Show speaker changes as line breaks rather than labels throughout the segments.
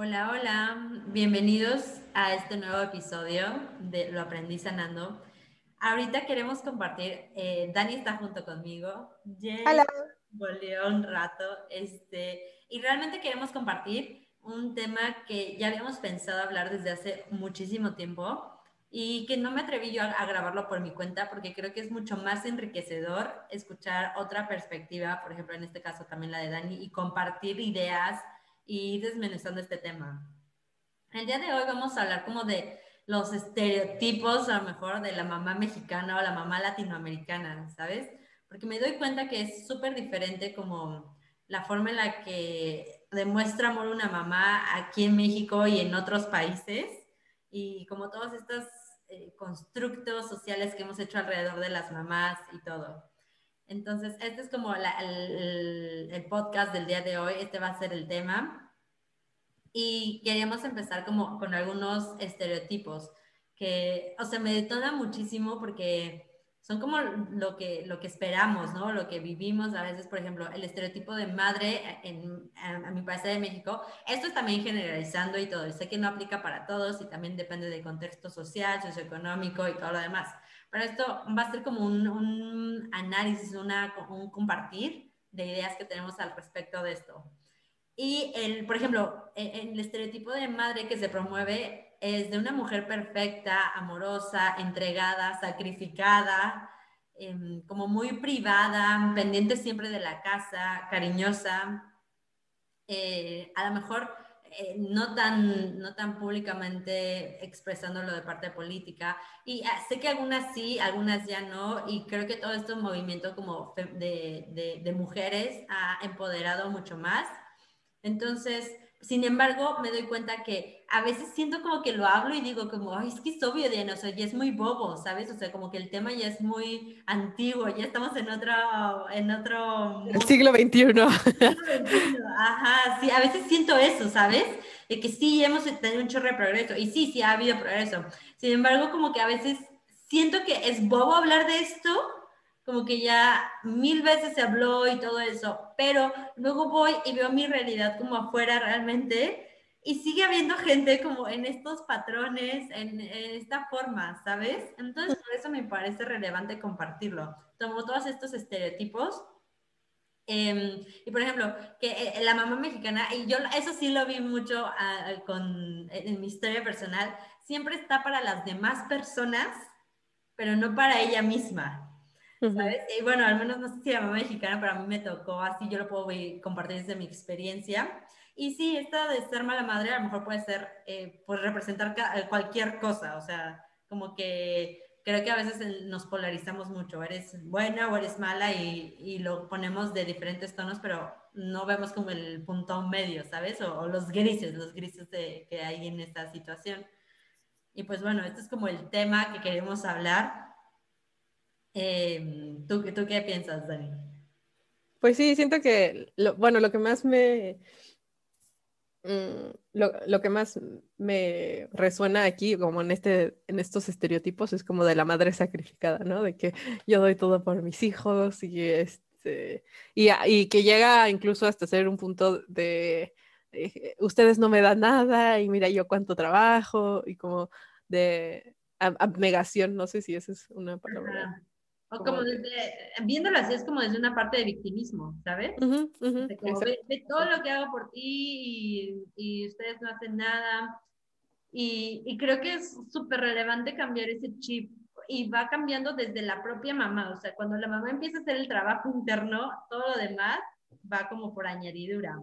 Hola, hola, bienvenidos a este nuevo episodio de Lo Aprendí Sanando. Ahorita queremos compartir, eh, Dani está junto conmigo,
Hola.
volvió un rato, este, y realmente queremos compartir un tema que ya habíamos pensado hablar desde hace muchísimo tiempo y que no me atreví yo a, a grabarlo por mi cuenta porque creo que es mucho más enriquecedor escuchar otra perspectiva, por ejemplo, en este caso también la de Dani, y compartir ideas y desmenuzando este tema. El día de hoy vamos a hablar como de los estereotipos, a lo mejor, de la mamá mexicana o la mamá latinoamericana, ¿sabes? Porque me doy cuenta que es súper diferente como la forma en la que demuestra amor una mamá aquí en México y en otros países, y como todos estos eh, constructos sociales que hemos hecho alrededor de las mamás y todo. Entonces, este es como la, el, el, podcast del día de hoy, este va a ser el tema. Y queríamos empezar como con algunos estereotipos que, o sea, me detona muchísimo porque son como lo que, lo que esperamos, ¿no? Lo que vivimos a veces, por ejemplo, el estereotipo de madre en, en, a mi país de México. Esto es también generalizando y todo. Sé que no aplica para todos y también depende del contexto social, socioeconómico y todo lo demás. Pero esto va a ser como un, análisis, una, un compartir de ideas que tenemos al respecto de esto. Y, el, por ejemplo, el, el estereotipo de madre que se promueve es de una mujer perfecta, amorosa, entregada, sacrificada, eh, como muy privada, pendiente siempre de la casa, cariñosa, eh, a lo mejor eh, no, tan, no tan públicamente expresándolo de parte política. Y ah, sé que algunas sí, algunas ya no, y creo que todo este movimiento como de, de, de mujeres ha empoderado mucho más. Entonces, sin embargo, me doy cuenta que a veces siento como que lo hablo y digo como, ay, es que es obvio, Diana, o sea, ya es muy bobo, ¿sabes? O sea, como que el tema ya es muy antiguo, ya estamos en otro, en otro...
El siglo XXI.
Ajá, sí, a veces siento eso, ¿sabes? De que sí, hemos tenido un chorro de progreso, y sí, sí ha habido progreso. Sin embargo, como que a veces siento que es bobo hablar de esto, como que ya mil veces se habló y todo eso, pero luego voy y veo mi realidad como afuera realmente y sigue habiendo gente como en estos patrones, en, en esta forma, ¿sabes? Entonces por eso me parece relevante compartirlo. Tomo todos estos estereotipos. Eh, y por ejemplo, que eh, la mamá mexicana, y yo eso sí lo vi mucho uh, con, en mi historia personal, siempre está para las demás personas, pero no para ella misma. ¿Sabes? Y bueno, al menos no sé si la mamá mexicana, pero a mí me tocó así, yo lo puedo compartir desde mi experiencia. Y sí, esta de ser mala madre a lo mejor puede ser, eh, pues representar cualquier cosa, o sea, como que creo que a veces nos polarizamos mucho, eres buena o eres mala y, y lo ponemos de diferentes tonos, pero no vemos como el punto medio, ¿sabes? O, o los grises, los grises de, que hay en esta situación. Y pues bueno, este es como el tema que queremos hablar. Eh, ¿tú, ¿Tú qué piensas, Dani?
Pues sí, siento que, lo, bueno, lo que más me, mm, lo, lo, que más me resuena aquí, como en, este, en estos estereotipos, es como de la madre sacrificada, ¿no? De que yo doy todo por mis hijos y, este, y, y que llega incluso hasta ser un punto de, de, ustedes no me dan nada y mira yo cuánto trabajo y como de abnegación, no sé si esa es una palabra.
O como desde, viéndolo así, es como desde una parte de victimismo, ¿sabes? Uh -huh, uh -huh, como, ve, ve, todo lo que hago por ti y, y ustedes no hacen nada. Y, y creo que es súper relevante cambiar ese chip y va cambiando desde la propia mamá. O sea, cuando la mamá empieza a hacer el trabajo interno, todo lo demás va como por añadidura.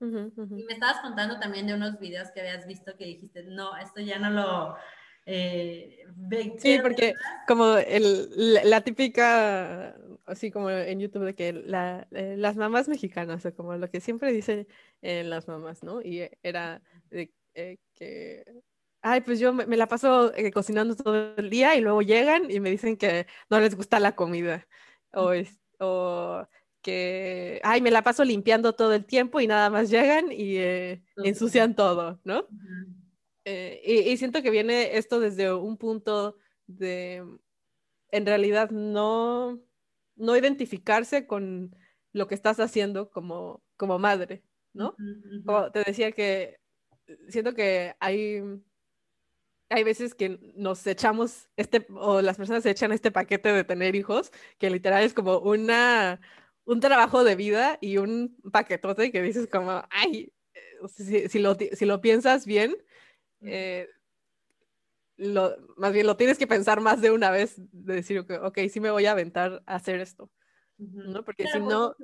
Uh -huh, y me estabas contando también de unos videos que habías visto que dijiste, no, esto ya no lo eh,
sí, porque como el, la, la, típica, así como en YouTube, de que la, eh, las mamás mexicanas, o como lo que siempre dicen eh, las mamás, ¿no? Y era de, eh, que, ay, pues yo me, me la paso cocinando todo el día y luego llegan y me dicen que no les gusta la comida. O, es, o que, ay, me la paso limpiando todo el tiempo y nada más llegan y ensucian todo, ¿no? Uh -huh. Eh, y, y, siento que viene esto desde un punto de, en realidad, no, no identificarse con lo que estás haciendo como, como madre, ¿no? Uh -huh. Como te decía que siento que hay, hay veces que nos echamos este, o las personas se echan este paquete de tener hijos, que literal es como una, un trabajo de vida y un paquetote que dices como, ay, si, si, lo, si lo, piensas bien, eh, lo, más bien lo tienes que pensar más de una vez, de decir, ok, okay sí me voy a aventar a hacer esto, ¿no? Porque si no...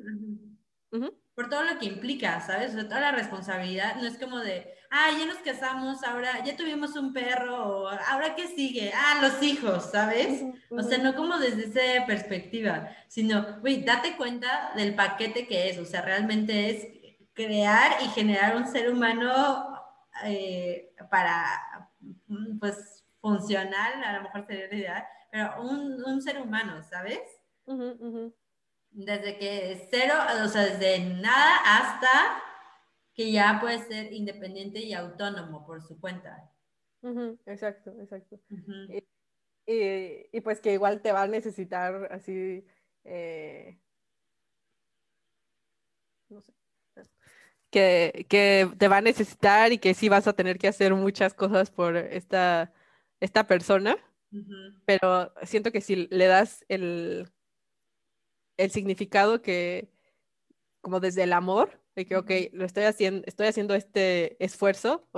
Por todo lo que implica, ¿sabes? O toda la responsabilidad, no es como de, ah, ya nos casamos, ahora ya tuvimos un perro, o ahora qué sigue, ah, los hijos, ¿sabes? O sea, no como desde esa perspectiva, sino, güey, date cuenta del paquete que es, o sea, realmente es crear y generar un ser humano eh, para, pues, funcional, a lo mejor sería la idea, pero un, un ser humano, ¿sabes? Desde que cero, o sea, desde nada hasta que ya puede ser independiente y autónomo por su cuenta.
exacto, exacto. y, pues que igual te va a necesitar así, eh, no sé, que, que, te va a necesitar y que sí vas a tener que hacer muchas cosas por esta, esta persona, pero siento que si le das el el significado que, como desde el amor, de que, ok, lo estoy haciendo, estoy haciendo este esfuerzo.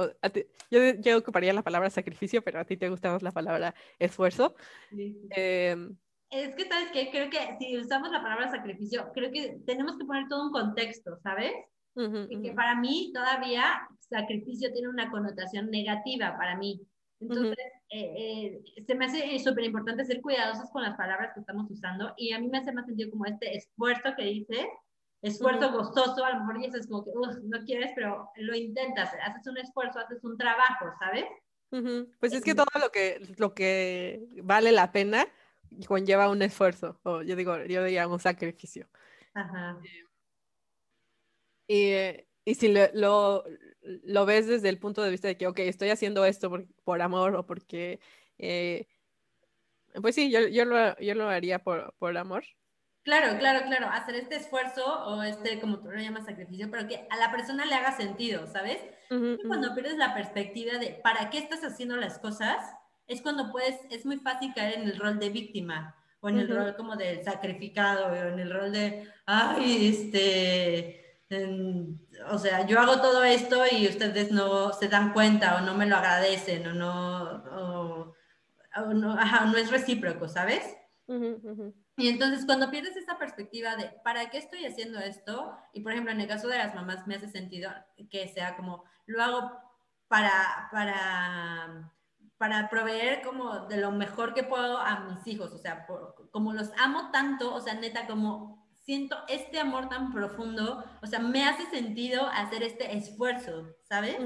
yo, yo, ocuparía la palabra sacrificio, pero a ti te gusta más la palabra esfuerzo.
Em, es que, ¿sabes qué? Creo que si usamos la palabra sacrificio, creo que tenemos que poner todo un contexto, ¿sabes? Y que para mí todavía sacrificio tiene una connotación negativa para mí. Entonces, eh, eh, se me hace súper importante ser cuidadosos con las palabras que estamos usando y a mí me hace más sentido como este esfuerzo que dice, esfuerzo gozoso, a lo mejor dices como que no quieres, pero lo intentas, haces un esfuerzo, haces un trabajo, ¿sabes?
Pues es que todo lo que, lo que vale la pena conlleva un esfuerzo, o yo digo, yo diría un sacrificio. Ajá. Eh, y, y si lo, lo ves desde el punto de vista de que, ok, estoy haciendo esto por, amor o porque, eh, pues sí, yo, yo, lo, yo lo haría por, por amor.
Claro, claro, claro, hacer este esfuerzo o este, como tú lo llamas, sacrificio, pero que a la persona le haga sentido, ¿sabes? Cuando pierdes la perspectiva de para qué estás haciendo las cosas, es cuando puedes, es muy fácil caer en el rol de víctima o en el rol como del sacrificado o en el rol de, ay, este, o sea, yo hago todo esto y ustedes no se dan cuenta o no me lo agradecen o no, o, no, ajá, no, es recíproco, ¿sabes? Y entonces cuando pierdes esa perspectiva de, ¿para qué estoy haciendo esto? Y por ejemplo, en el caso de las mamás me hace sentido que sea como, lo hago para, para, para proveer como de lo mejor que puedo a mis hijos, o sea, como los amo tanto, o sea, neta, como siento este amor tan profundo, o sea, me hace sentido hacer este esfuerzo, ¿sabes?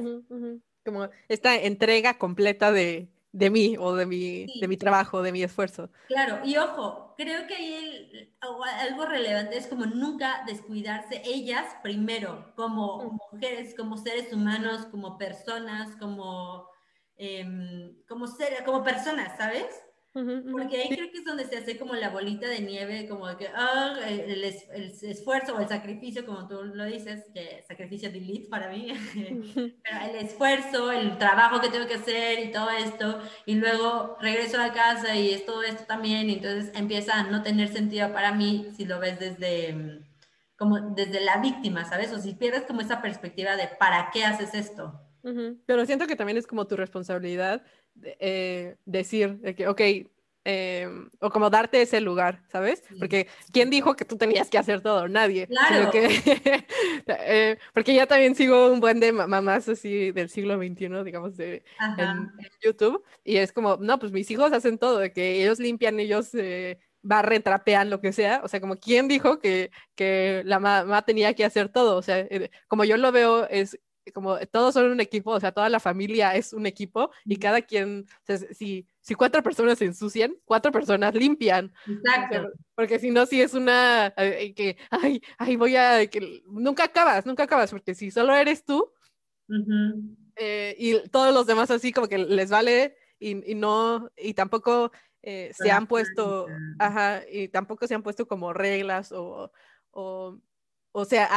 Como esta entrega completa de, de mí o de mi, de mi trabajo, de mi esfuerzo.
Claro, y ojo, creo que ahí algo relevante es como nunca descuidarse ellas primero, como mujeres, como seres humanos, como personas, como, em, como, ser, como personas, ¿sabes? Porque ahí creo que es donde se hace como la bolita de nieve, como que ah, el, esfuerzo o el sacrificio, como tú lo dices, que sacrificio delete para mí, pero el esfuerzo, el trabajo que tengo que hacer y todo esto, y luego regreso a casa y es todo esto también, y entonces empieza a no tener sentido para mí si lo ves desde como desde la víctima, ¿sabes? O si pierdes como esa perspectiva de ¿para qué haces esto?
Pero siento que también es como tu responsabilidad eh, decir de que, ok, em, o como darte ese lugar, ¿sabes? Porque ¿quién dijo que tú tenías que hacer todo? Nadie.
Claro. Que,
eh, porque ya también sigo un buen de mamás así del siglo XXI, digamos, de, en, YouTube, y es como, no, pues mis hijos hacen todo, de que ellos limpian, ellos... Eh, barren, trapean, lo que sea. O sea, como quién dijo que, que la mamá tenía que hacer todo. O sea, eh, como yo lo veo, es como todos son un equipo, o sea, toda la familia es un equipo y cada quien, o sea, si, si cuatro personas se ensucian, cuatro personas limpian.
Exacto.
Porque, si no, si es una, eh, que, ay, ay, voy a, que nunca acabas, nunca acabas, porque si solo eres tú eh, y todos los demás así como que les vale y, y no, y tampoco eh, se han puesto, ajá, y tampoco se han puesto como reglas o, o o sea,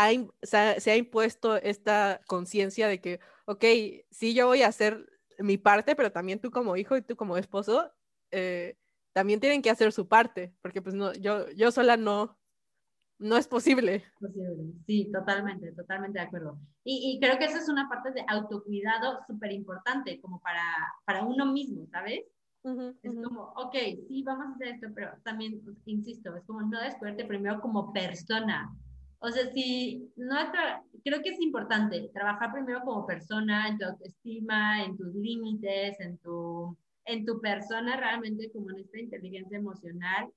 se ha impuesto esta conciencia de que, ok, sí, yo voy a hacer mi parte, pero también tú como hijo y tú como esposo, eh, también tienen que hacer su parte, porque pues no, yo, yo sola no, no es posible.
Sí, totalmente, totalmente de acuerdo. Y, y creo que esa es una parte de autocuidado súper importante, como para, para uno mismo, ¿sabes? es como, ok, sí, vamos a hacer esto, pero también, insisto, es como no descubrirte primero como persona. O sea, si nuestra, creo que es importante trabajar primero como persona, en tu autoestima, en tus límites, en tu, en tu persona realmente como en esta inteligencia emocional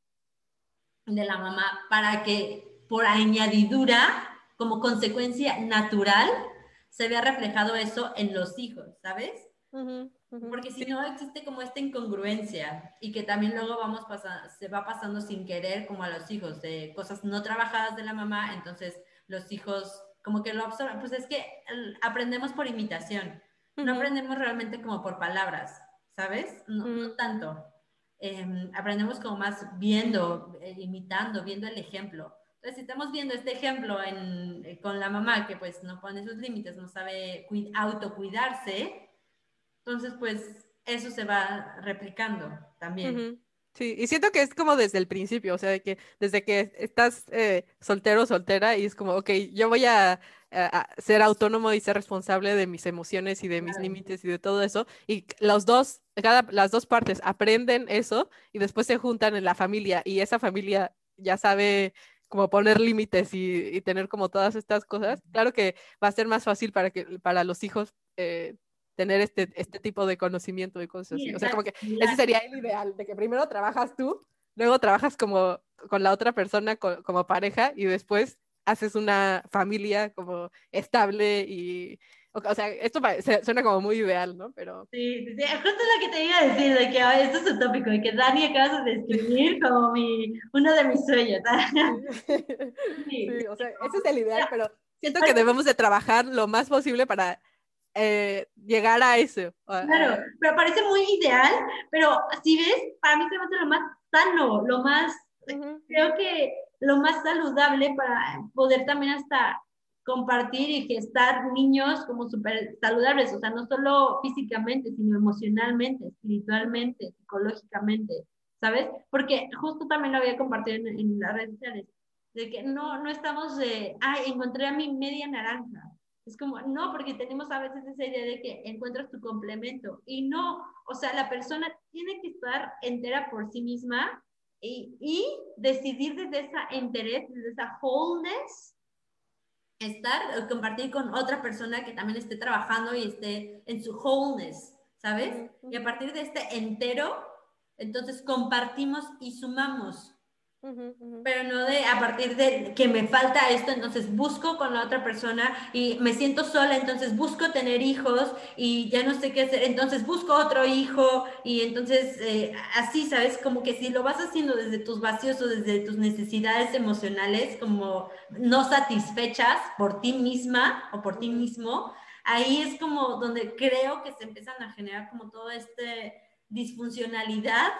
de la mamá, para que por añadidura, como consecuencia natural, se vea reflejado eso en los hijos, ¿sabes? Porque si no existe como esta incongruencia y que también luego vamos pasando, se va pasando sin querer como a los hijos de cosas no trabajadas de la mamá, entonces los hijos como que lo absorben, pues es que aprendemos por imitación, no aprendemos realmente como por palabras, ¿sabes? No, tanto. Em, aprendemos como más viendo, eh, imitando, viendo el ejemplo. Entonces, si estamos viendo este ejemplo en, eh, con la mamá que pues no pone sus límites, no sabe autocuidarse, entonces pues eso se va replicando también.
Sí, y siento que es como desde el principio, o sea, que desde que estás eh, soltero o soltera y es como, ok, yo voy a, ser autónomo y ser responsable de mis emociones y de mis límites y de todo eso, y los dos, cada, las dos partes aprenden eso y después se juntan en la familia y esa familia ya sabe como poner límites y, tener como todas estas cosas, claro que va a ser más fácil para, que, para los hijos eh, tener este, este tipo de conocimiento y cosas así. O sea, como que ese sería el ideal, de que primero trabajas tú, luego trabajas como con la otra persona como pareja y después haces una familia como estable y o sea, esto suena como muy ideal, ¿no? Pero...
Sí, sí, justo lo que te iba a decir, de que esto es utópico, de que Dani acabas de describir como mi, uno de mis sueños.
Sí. o sea, ese es el ideal, pero siento que debemos de trabajar lo más posible para eh, llegar a eso.
Claro, pero parece muy ideal, pero si ves, para mí se me hace lo más sano, lo más, creo que lo más saludable para poder también hasta compartir y gestar niños como súper saludables, o sea, no solo físicamente, sino emocionalmente, espiritualmente, psicológicamente, ¿sabes? Porque justo también lo había compartido en, las redes sociales, de que no, no estamos de, ay, encontré a mi media naranja. Es como, no, porque tenemos a veces esa idea de que encuentras tu complemento y no, o sea, la persona tiene que estar entera por sí misma y, y decidir desde esa enterez, desde esa wholeness, estar, eh, compartir con otra persona que también esté trabajando y esté en su wholeness, ¿sabes? Y a partir de este entero, entonces compartimos y sumamos. Pero no de a partir de que me falta esto, entonces busco con la otra persona y me siento sola, entonces busco tener hijos y ya no sé qué hacer, entonces busco otro hijo y entonces eh, así, ¿sabes? Como que si lo vas haciendo desde tus vacíos o desde tus necesidades emocionales, como no satisfechas por ti misma o por ti mismo, ahí es como donde creo que se empiezan a generar como toda esta disfuncionalidad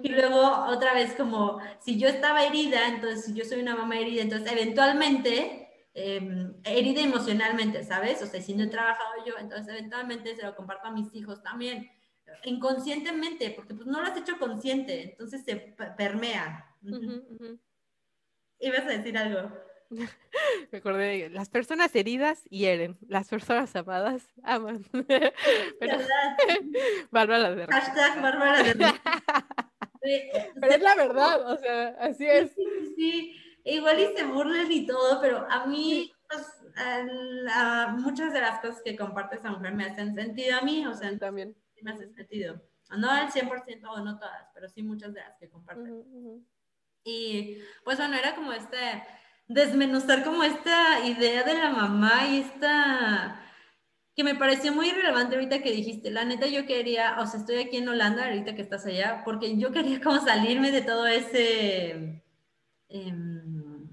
y luego otra vez como, si yo estaba herida, entonces si yo soy una mamá herida, entonces eventualmente, em, herida emocionalmente, ¿sabes? O sea, si no he trabajado yo, entonces eventualmente se lo comparto a mis hijos también, inconscientemente, porque pues no lo has hecho consciente, entonces se permea. ¿Ibas a decir algo?
Me acordé, las personas heridas hieren, las personas amadas aman. Pero... Bárbara de
Hashtag Bárbara de
pero es la verdad, o sea, así es.
Sí, sí, igual y se burlen y todo, pero a mí pues, muchas de las cosas que comparte esa mujer me hacen sentido a mí, o sea,
también
me hacen sentido. No al 100% o no todas, pero sí muchas de las que comparten. Y pues bueno, era como este, desmenuzar como esta idea de la mamá y esta que me pareció muy relevante ahorita que dijiste, la neta yo quería, o sea, estoy aquí en Holanda ahorita que estás allá, porque yo quería como salirme de todo ese, em,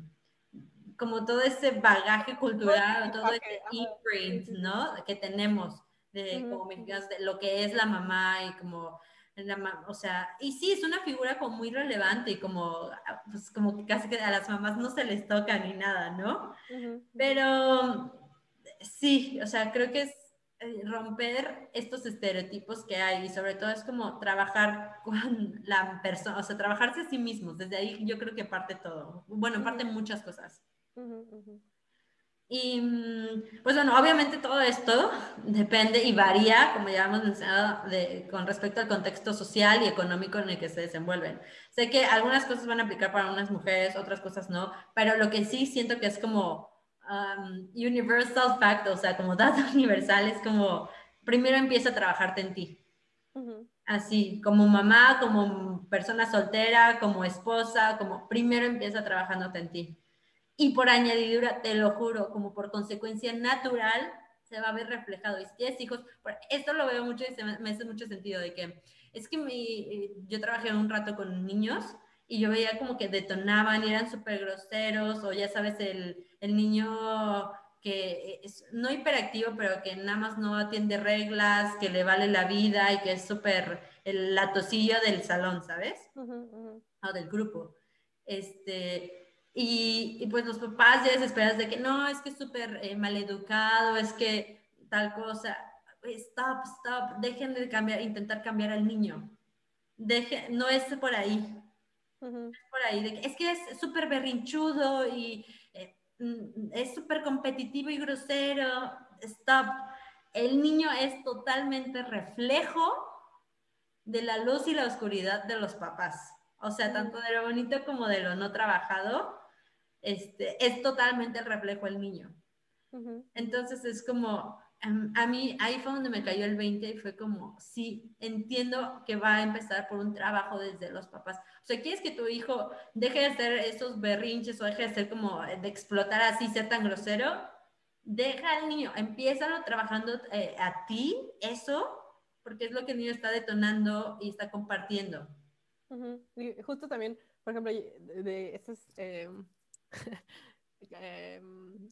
como todo ese bagaje cultural, todo ese imprint, ¿no? Que tenemos de como mexicanos, de lo que es la mamá y como o sea, y sí, es una figura como muy relevante y como, pues como que casi que a las mamás no se les toca ni nada, ¿no? Pero sí, o sea, creo que es eh, romper estos estereotipos que hay y sobre todo es como trabajar con la persona, o sea, trabajarse a sí mismos. Desde ahí yo creo que parte todo. Bueno, parte muchas cosas. Y mm, pues bueno, obviamente todo esto depende y varía, como ya hemos mencionado, de, con respecto al contexto social y económico en el que se desenvuelven. Sé que algunas cosas van a aplicar para unas mujeres, otras cosas no, pero lo que sí siento que es como um, universal fact, o sea, como dato universal, es como primero empieza a trabajarte en ti. Así, como mamá, como persona soltera, como esposa, como primero empieza trabajándote en ti y por añadidura, te lo juro, como por consecuencia natural, se va a ver reflejado. Y si tienes hijos, esto lo veo mucho y se me, hace mucho sentido de que es que mi, yo trabajé un rato con niños y yo veía como que detonaban y eran súper groseros o ya sabes, el, el niño que es no hiperactivo, pero que nada más no atiende reglas, que le vale la vida y que es súper el latosillo del salón, ¿sabes? O del grupo. Este, y, pues los papás ya desesperados de que no, es que es súper eh, maleducado, es que tal cosa. Stop, stop, dejen de cambiar, intentar cambiar al niño. Deje, no es por ahí. Es por ahí. De que, es que es súper berrinchudo y es súper competitivo y grosero. Stop. El niño es totalmente reflejo de la luz y la oscuridad de los papás. O sea, tanto de lo bonito como de lo no trabajado este, es totalmente el reflejo del niño. Entonces es como, a mí ahí fue donde me cayó el 20 y fue como, sí, entiendo que va a empezar por un trabajo desde los papás. O sea, ¿quieres que tu hijo deje de hacer esos berrinches o deje de ser como, de explotar así, ser tan grosero? Deja al niño, empieza trabajando eh, a ti, eso, porque es lo que el niño está detonando y está compartiendo.
Justo también, por ejemplo, de, estas... Em, Em,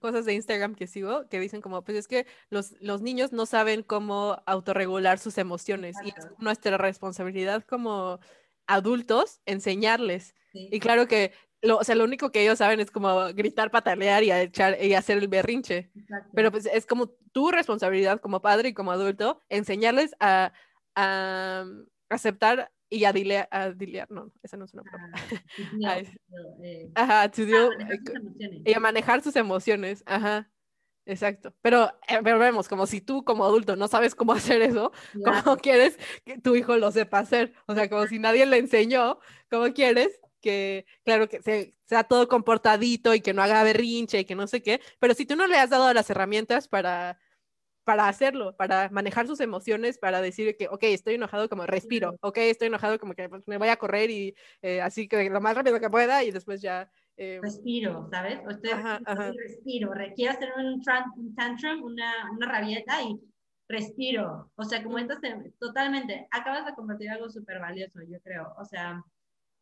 cosas de Instagram que sigo que dicen como, pues es que los, los niños no saben cómo autorregular sus emociones y es nuestra responsabilidad como adultos enseñarles. Y claro que, lo, o sea, lo único que ellos saben es como gritar, patalear y, echar, y hacer el berrinche. Pero pues es como tu responsabilidad como padre y como adulto enseñarles a, a aceptar y a dilear, a dilear, no, esa no es una palabra. Ah, eh, ajá, to deal, eh, y a manejar sus emociones, ajá. Exacto. Pero, eh, pero, vemos, como si tú como adulto no sabes cómo hacer eso, ¿cómo quieres que tu hijo lo sepa hacer? O sea, como si nadie le enseñó, ¿cómo quieres que, claro, que sea todo comportadito y que no haga berrinche y que no sé qué? Pero si tú no le has dado las herramientas para para hacerlo, para manejar sus emociones, para decir que, ok, estoy enojado como respiro, ok, estoy enojado como que pues, me voy a correr y eh, así que lo más rápido que pueda y después ya...
Eh, respiro, ¿sabes? O estoy, respiro, quiero hacer un, tantrum, una, una, rabieta y respiro. O sea, como esto totalmente, acabas de convertir algo súper valioso, yo creo. O sea,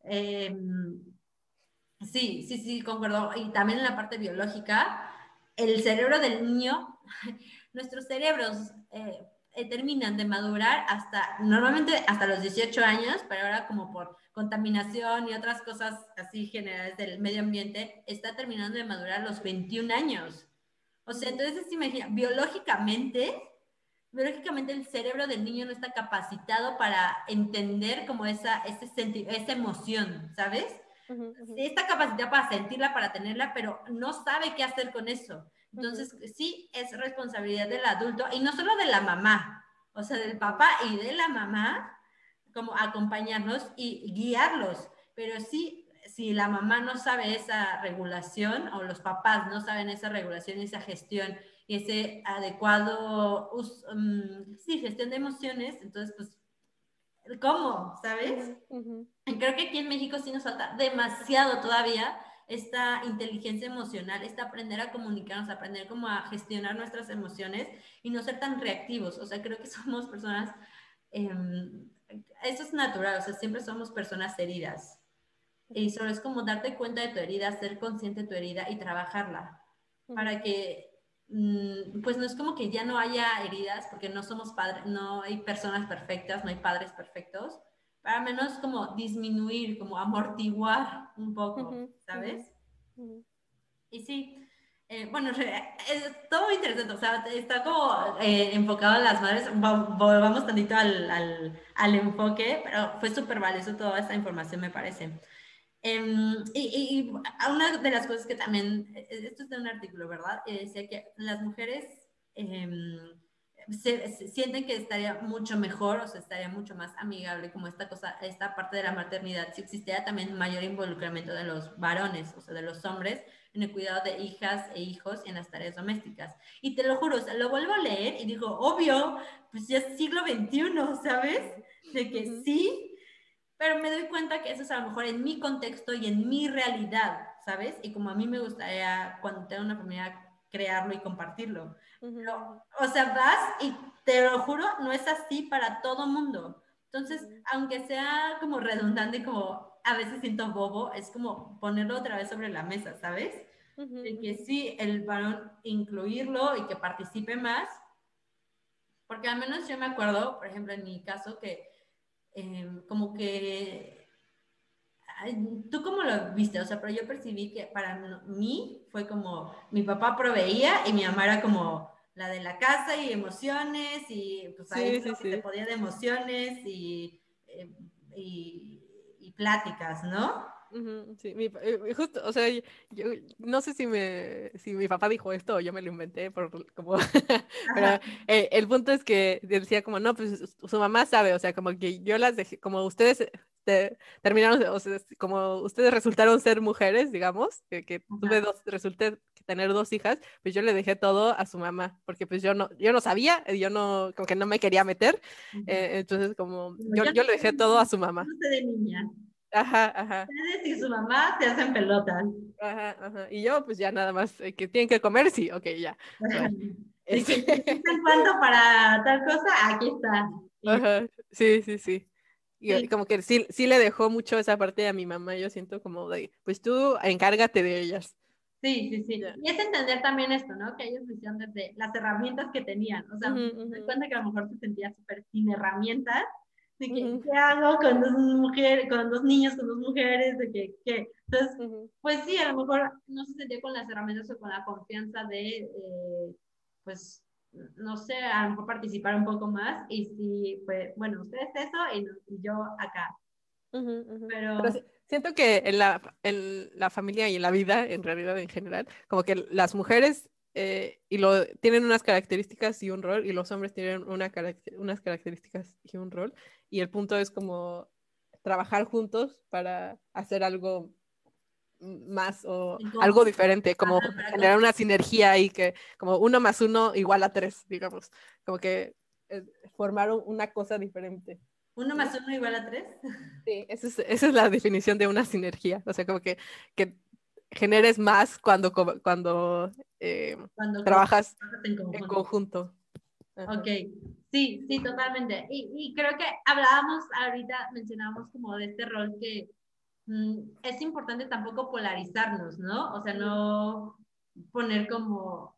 em, sí, sí, sí, concuerdo. Y también en la parte biológica, el cerebro del niño nuestros cerebros eh, eh, terminan de madurar hasta, normalmente hasta los 18 años, pero ahora como por contaminación y otras cosas así generales del medio ambiente, está terminando de madurar a los 21 años. O sea, entonces imagina, biológicamente, biológicamente el cerebro del niño no está capacitado para entender como esa, ese esa emoción, ¿sabes? Está capacitado para sentirla, para tenerla, pero no sabe qué hacer con eso. Entonces, sí es responsabilidad del adulto y no solo de la mamá, o sea, del papá y de la mamá, como acompañarnos y guiarlos. Pero sí, si la mamá no sabe esa regulación o los papás no saben esa regulación y esa gestión y ese adecuado, um, sí, gestión de emociones, entonces, pues, ¿cómo? ¿Sabes? Creo que aquí en México sí nos falta demasiado todavía esta inteligencia emocional, esta aprender a comunicarnos, aprender cómo a gestionar nuestras emociones y no ser tan reactivos. O sea, creo que somos personas, em, eso es natural, o sea, siempre somos personas heridas. Y solo es como darte cuenta de tu herida, ser consciente de tu herida y trabajarla para que mm, pues no es como que ya no haya heridas, porque no somos padres, no hay personas perfectas, no hay padres perfectos, para menos como disminuir, como amortiguar un poco, ¿sabes? Y sí, eh, bueno, es todo muy interesante, o sea, está como eh, enfocado en las madres, volvamos tantito al, al, al enfoque, pero fue súper valioso toda esta información, me parece. Em, y, y, una de las cosas que también, e, esto es de un artículo, ¿verdad? decía que las mujeres em, se, sienten que estaría mucho mejor, o sea, estaría mucho más amigable como esta cosa, esta parte de la maternidad, si existiera también mayor involucramiento de los varones, o sea, de los hombres, en el cuidado de hijas e hijos y en las tareas domésticas. Y te lo juro, o sea, lo vuelvo a leer y digo, obvio, pues ya es siglo XXI, ¿sabes? De que sí, pero me doy cuenta que eso es a lo mejor en mi contexto y en mi realidad, ¿sabes? Y como a mí me gustaría cuando tengo una familia crearlo y compartirlo. o sea, vas y te lo juro, no es así para todo mundo. Entonces, aunque sea como redundante, como a veces siento bobo, es como ponerlo otra vez sobre la mesa, ¿sabes? De que sí, el varón incluirlo y que participe más, porque al menos yo me acuerdo, por ejemplo, en mi caso, que em, como que, ¿tú cómo lo viste? O sea, pero yo percibí que para mí fue como, mi papá proveía y mi mamá era como la de la casa y emociones y pues ahí sí, se podía de emociones y, eh, y pláticas, ¿no?
Sí, mi, eh, justo, o sea, yo no sé si, me, si mi papá dijo esto o yo me lo inventé, por, como, pero eh, el punto es que decía como, no, pues su mamá sabe, o sea, como que yo las dejé, como ustedes terminaron, o sea, como ustedes resultaron ser mujeres, digamos, que, que tuve dos, resulté tener dos hijas, pues yo le dejé todo a su mamá, porque pues yo no, yo no sabía, yo no, como que no me quería meter, eh, entonces como yo, yo, le dejé todo a su mamá.
de niña.
Ajá, ajá.
Ustedes y su mamá se hacen pelotas.
Ajá, ajá. Y yo, pues ya nada más, eh, que tienen que comer, sí, ok, ya.
Este cuánto para tal cosa? Aquí está.
Ajá. Sí, sí, sí. Y como que sí, sí le dejó mucho esa parte a mi mamá, yo siento como de, pues tú encárgate de ellas.
Sí, sí, sí. Y es entender también esto, ¿no? Que ellos decían desde las herramientas que tenían. O sea, me doy cuenta que a lo mejor se sentía súper sin herramientas de que, ¿qué hago con dos mujeres, con dos niños, con dos mujeres? De que, ¿qué? Entonces, pues sí, a lo mejor no se sentía con las herramientas o con la confianza de, eh, pues, no sé, a lo mejor participar un poco más y si, pues, bueno, ustedes eso y, yo acá. Pero...
siento que en la, en la familia y en la vida, en realidad en general, como que las mujeres eh, y lo, tienen unas características y un rol, y los hombres tienen una unas características y un rol, y el punto es como trabajar juntos para hacer algo más o algo diferente, como generar una sinergia y que como uno más uno igual a tres, digamos, como que eh, formaron una cosa diferente.
¿Uno más uno igual a tres?
Sí, esa es, esa es la definición de una sinergia, o sea, como que, que generes más cuando, cuando, eh, cuando trabajas en conjunto.
Ok, sí, sí, totalmente. Y, y, creo que hablábamos ahorita, mencionábamos como de este rol que es importante tampoco polarizarnos, ¿no? O sea, no poner como,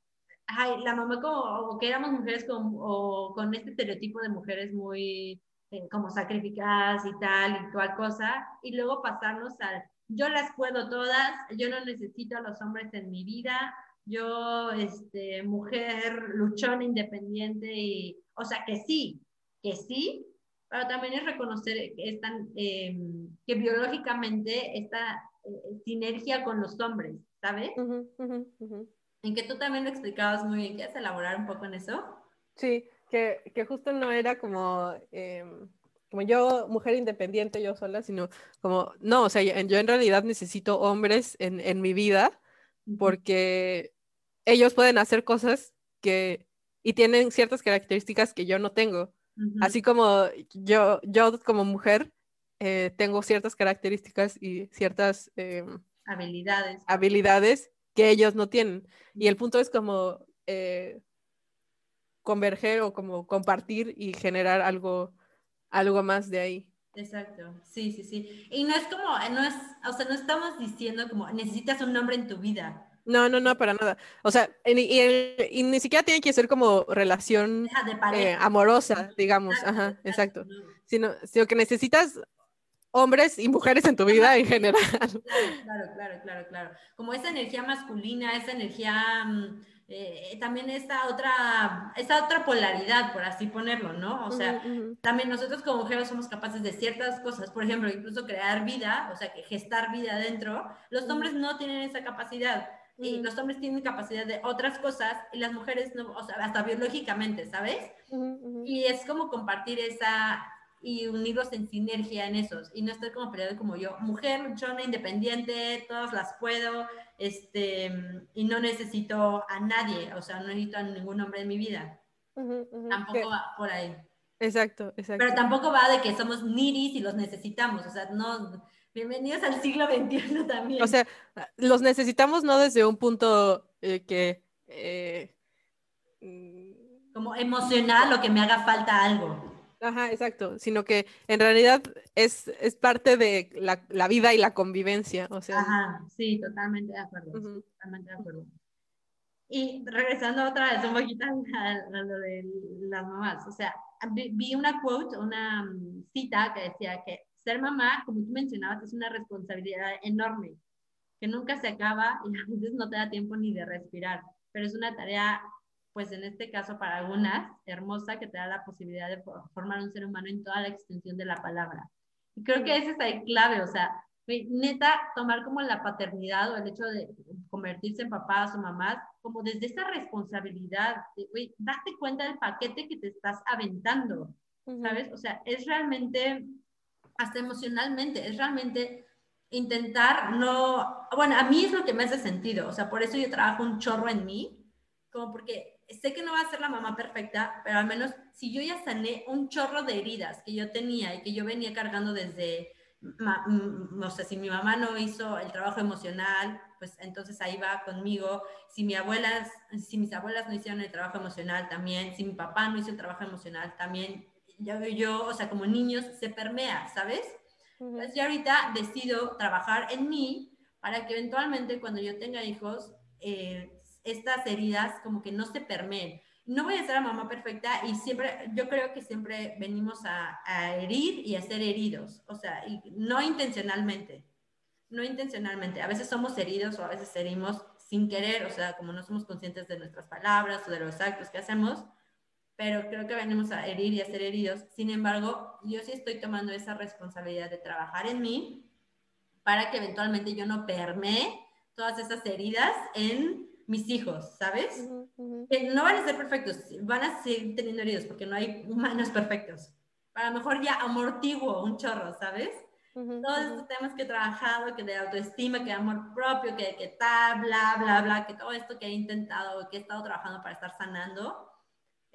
ay, la mamá como, o que éramos mujeres con, o con este estereotipo de mujeres muy eh, como sacrificadas y tal y cual cosa, y luego pasarnos al, yo las puedo todas, yo no necesito a los hombres en mi vida, yo, este, mujer luchona, independiente, y, o sea, que sí, que sí, pero también es reconocer que, que biológicamente esta eh, sinergia con los hombres, ¿sabes? En que tú también lo explicabas muy bien, ¿quieres elaborar un poco en eso?
Sí, que, que justo no era como, em, como yo, mujer independiente, yo sola, sino como, no, o sea, yo en realidad necesito hombres en, en mi vida porque ellos pueden hacer cosas que y tienen ciertas características que yo no tengo. Así como yo, yo como mujer eh, tengo ciertas características y ciertas em,
habilidades.
habilidades que ellos no tienen. Y el punto es como eh, converger o como compartir y generar algo, algo más de ahí.
Exacto, sí, sí, sí. Y no es como, no es, o sea, no estamos diciendo como necesitas un nombre en tu vida
No, no, no, para nada. O sea, y, ni siquiera tiene que ser como relación eh, amorosa, digamos. Ajá, exacto. Sino, sino que necesitas hombres y mujeres en tu vida en general.
Claro, claro, claro, claro. Como esa energía masculina, esa energía, mm, eh, también esta otra, esta otra polaridad, por así ponerlo, ¿no? O sea, también nosotros como mujeres somos capaces de ciertas cosas, por ejemplo, incluso crear vida, o sea, que gestar vida adentro. Los hombres no tienen esa capacidad y los hombres tienen capacidad de otras cosas y las mujeres no, o sea, hasta biológicamente, ¿sabes? Y es como compartir esa y unirlos en sinergia en esos y no estar como peleado como yo, mujer luchona, independiente, todas las puedo, este, y no necesito a nadie, o sea, no necesito a ningún hombre en mi vida. Tampoco va por ahí.
Exacto, exacto.
Pero tampoco va de que somos niris y los necesitamos, o sea, no, Bienvenidos al siglo XXI también.
O sea, los necesitamos no desde un punto eh, que... Eh,
como emocional o que me haga falta algo.
Ajá, exacto, sino que en realidad es, es parte de la, la, vida y la convivencia, o sea.
Ajá, sí, totalmente de acuerdo, totalmente de acuerdo. Y regresando otra vez un poquito a, lo de las mamás, o sea, vi una quote, una mm, cita que decía que ser mamá, como tú mencionabas, es una responsabilidad enorme, que nunca se acaba y a veces no te da tiempo ni de respirar, pero es una tarea, pues en este caso para algunas, hermosa, que te da la posibilidad de formar un ser humano en toda la extensión de la palabra. Y creo que ese es ahí clave, o sea, neta, tomar como la paternidad o el hecho de convertirse en papás o mamás, como desde esa responsabilidad, de, date cuenta del paquete que te estás aventando, ¿sabes? O sea, es realmente hasta emocionalmente, es realmente intentar no, bueno, a mí es lo que me hace sentido, o sea, por eso yo trabajo un chorro en mí, como porque sé que no va a ser la mamá perfecta, pero al menos si yo ya sané un chorro de heridas que yo tenía y que yo venía cargando desde, no sé, si mi mamá no hizo el trabajo emocional, pues entonces ahí va conmigo, si mi abuelas, si mis abuelas no hicieron el trabajo emocional también, si mi papá no hizo el trabajo emocional también, ya veo yo, o sea, como niños, se permea, ¿sabes? Entonces yo ahorita decido trabajar en mí para que eventualmente cuando yo tenga hijos, eh, estas heridas como que no se permeen. No voy a ser la mamá perfecta y siempre, yo creo que siempre venimos a, a herir y a ser heridos, o sea, y no intencionalmente, no intencionalmente. A veces somos heridos o a veces herimos sin querer, o sea, como no somos conscientes de nuestras palabras o de los actos que hacemos, pero creo que venimos a herir y a ser heridos. Sin embargo, yo sí estoy tomando esa responsabilidad de trabajar en mí para que eventualmente yo no permee todas esas heridas en mis hijos, ¿sabes? Que no van a ser perfectos, van a seguir teniendo heridos porque no hay humanos perfectos. Para lo mejor ya amortiguo un chorro, ¿sabes? Todos estos temas que he trabajado, que de autoestima, que de amor propio, que, que tal, bla, bla, bla, que todo esto que he intentado, que he estado trabajando para estar sanando,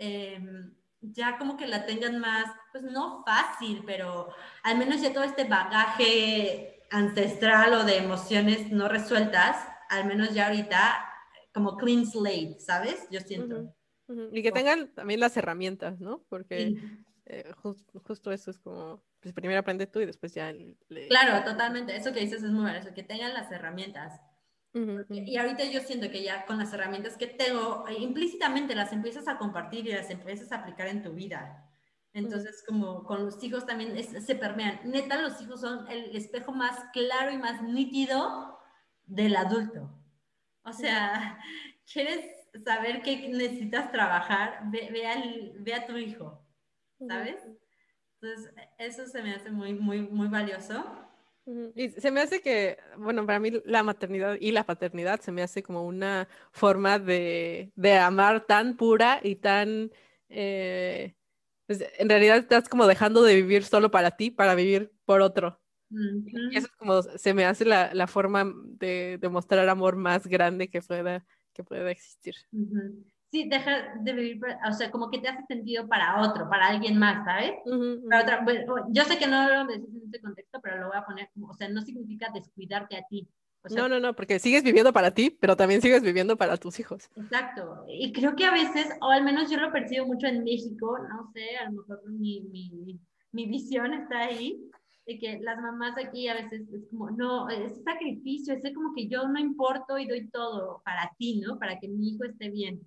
Em, ya como que la tengan más, pues no fácil, pero al menos ya todo este bagaje ancestral o de emociones no resueltas, al menos ya ahorita como clean slate, ¿sabes? Yo siento.
Y que tengan también las herramientas, ¿no? Porque eh, justo eso es como, pues primero aprende tú y después ya...
Claro, totalmente. Eso que dices es muy bueno, eso, que tengan las herramientas. Y ahorita yo siento que ya con las herramientas que tengo, eh, implícitamente las empiezas a compartir y las empiezas a aplicar en tu vida. Entonces, como con los hijos también se permean. Neta, los hijos son el espejo más claro y más nítido del adulto. O sea, ¿quieres saber qué necesitas trabajar? Ve, ve, a tu hijo, ¿sabes? Entonces, eso se me hace muy, muy, muy valioso.
Y se me hace que, bueno, para mí la maternidad y la paternidad se me hace como una forma de, de amar tan pura y tan... Eh, pues en realidad estás como dejando de vivir solo para ti, para vivir por otro. Y eso es como se me hace la, la forma de, de, mostrar amor más grande que pueda, que pueda existir
sí, deja de vivir, o sea, como que te hace sentido para otro, para alguien más, ¿sabes? para otra, yo sé que no lo decís en este contexto, pero lo voy a poner como, o sea, no significa descuidarte a ti.
no, no, no, porque sigues viviendo para ti, pero también sigues viviendo para tus hijos.
Exacto. Y creo que a veces, o al menos yo lo percibo mucho en México, no sé, a lo mejor mi, mi, mi visión está ahí, de que las mamás aquí a veces es como, no, es sacrificio, es como que yo no importo y doy todo para ti, ¿no? Para que mi hijo esté bien.